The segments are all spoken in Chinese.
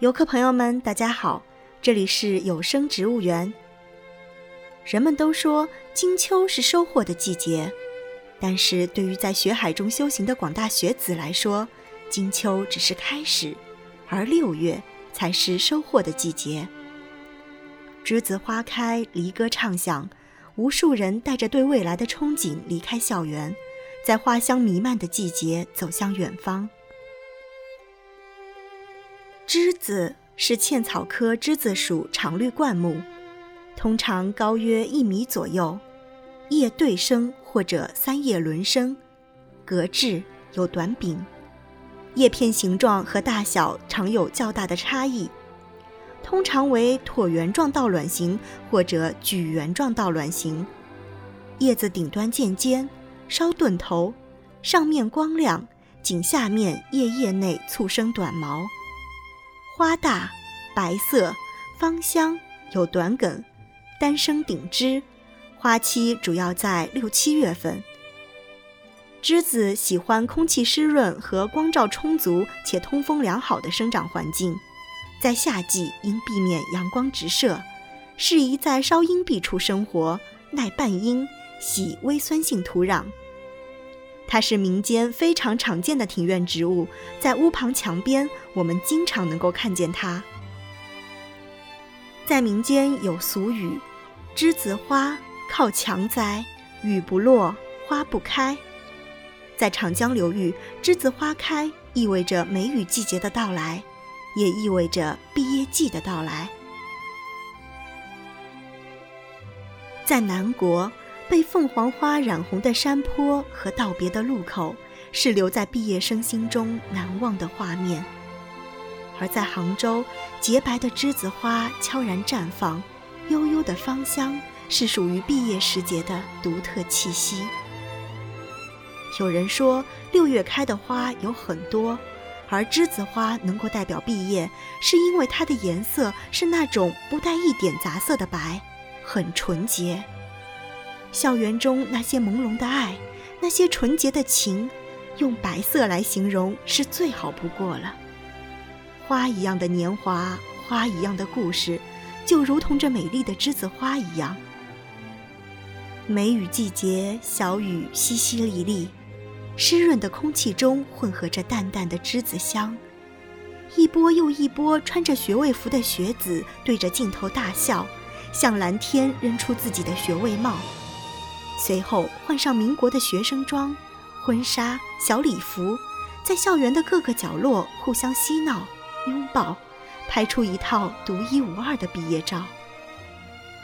游客朋友们，大家好，这里是有声植物园。人们都说金秋是收获的季节，但是对于在学海中修行的广大学子来说，金秋只是开始，而六月才是收获的季节。栀子花开，离歌唱响，无数人带着对未来的憧憬离开校园，在花香弥漫的季节走向远方。栀子是茜草科栀子属常绿灌木，通常高约一米左右，叶对生或者三叶轮生，格质有短柄，叶片形状和大小常有较大的差异，通常为椭圆状倒卵形或者矩圆状倒卵形，叶子顶端渐尖，稍钝头，上面光亮，颈下面叶叶内簇生短毛。花大，白色，芳香，有短梗，单生顶枝，花期主要在六七月份。栀子喜欢空气湿润和光照充足且通风良好的生长环境，在夏季应避免阳光直射，适宜在稍阴蔽处生活，耐半阴，喜微酸性土壤。它是民间非常常见的庭院植物，在屋旁墙边，我们经常能够看见它。在民间有俗语：“栀子花靠墙栽，雨不落，花不开。”在长江流域，栀子花开意味着梅雨季节的到来，也意味着毕业季的到来。在南国。被凤凰花染红的山坡和道别的路口，是留在毕业生心中难忘的画面。而在杭州，洁白的栀子花悄然绽放，悠悠的芳香是属于毕业时节的独特气息。有人说，六月开的花有很多，而栀子花能够代表毕业，是因为它的颜色是那种不带一点杂色的白，很纯洁。校园中那些朦胧的爱，那些纯洁的情，用白色来形容是最好不过了。花一样的年华，花一样的故事，就如同这美丽的栀子花一样。梅雨季节，小雨淅淅沥沥，湿润的空气中混合着淡淡的栀子香。一波又一波穿着学位服的学子对着镜头大笑，向蓝天扔出自己的学位帽。随后换上民国的学生装，婚纱、小礼服，在校园的各个角落互相嬉闹、拥抱，拍出一套独一无二的毕业照。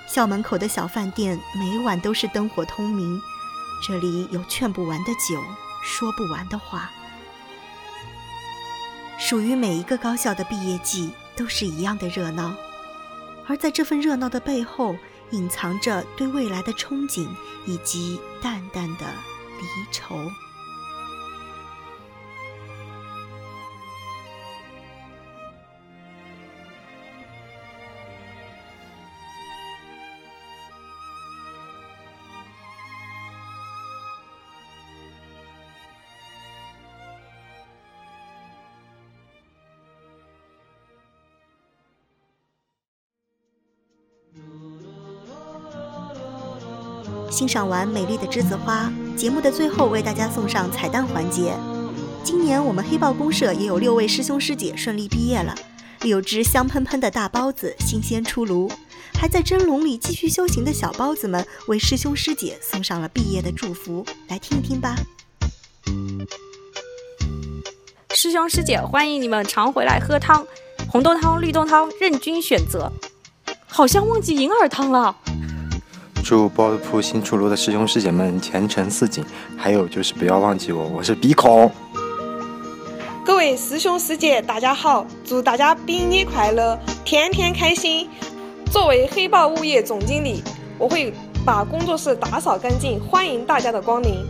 校门口的小饭店每晚都是灯火通明，这里有劝不完的酒，说不完的话。属于每一个高校的毕业季都是一样的热闹，而在这份热闹的背后。隐藏着对未来的憧憬，以及淡淡的离愁。欣赏完美丽的栀子花，节目的最后为大家送上彩蛋环节。今年我们黑豹公社也有六位师兄师姐顺利毕业了，六只香喷喷的大包子新鲜出炉，还在蒸笼里继续修行的小包子们为师兄师姐送上了毕业的祝福，来听一听吧。师兄师姐，欢迎你们常回来喝汤，红豆汤、绿豆汤任君选择。好像忘记银耳汤了。祝包子铺新出炉的师兄师姐们前程似锦，还有就是不要忘记我，我是鼻孔。各位师兄师姐，大家好，祝大家毕业快乐，天天开心。作为黑豹物业总经理，我会把工作室打扫干净，欢迎大家的光临。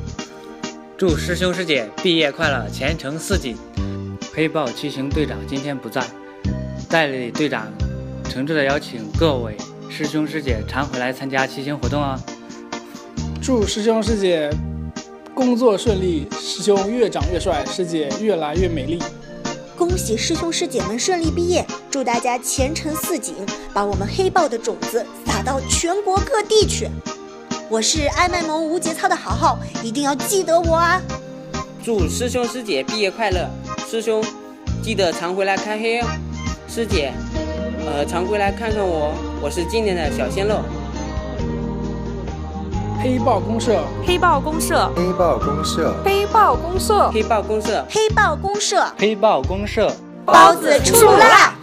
祝师兄师姐毕业快乐，前程似锦。黑豹骑行队长今天不在，代理队长诚挚的邀请各位。师兄师姐常回来参加骑行活动啊！祝师兄师姐工作顺利，师兄越长越帅，师姐越来越美丽。恭喜师兄师姐们顺利毕业！祝大家前程似锦，把我们黑豹的种子撒到全国各地去。我是爱卖萌无节操的豪豪，一定要记得我啊！祝师兄师姐毕业快乐，师兄记得常回来开黑哦。师姐，呃，常回来看看我，我是今年的小鲜肉。黑豹公社，黑豹公社，黑豹公社，黑豹公社，黑豹公社，黑豹公社，黑豹公社，包子出炉啦！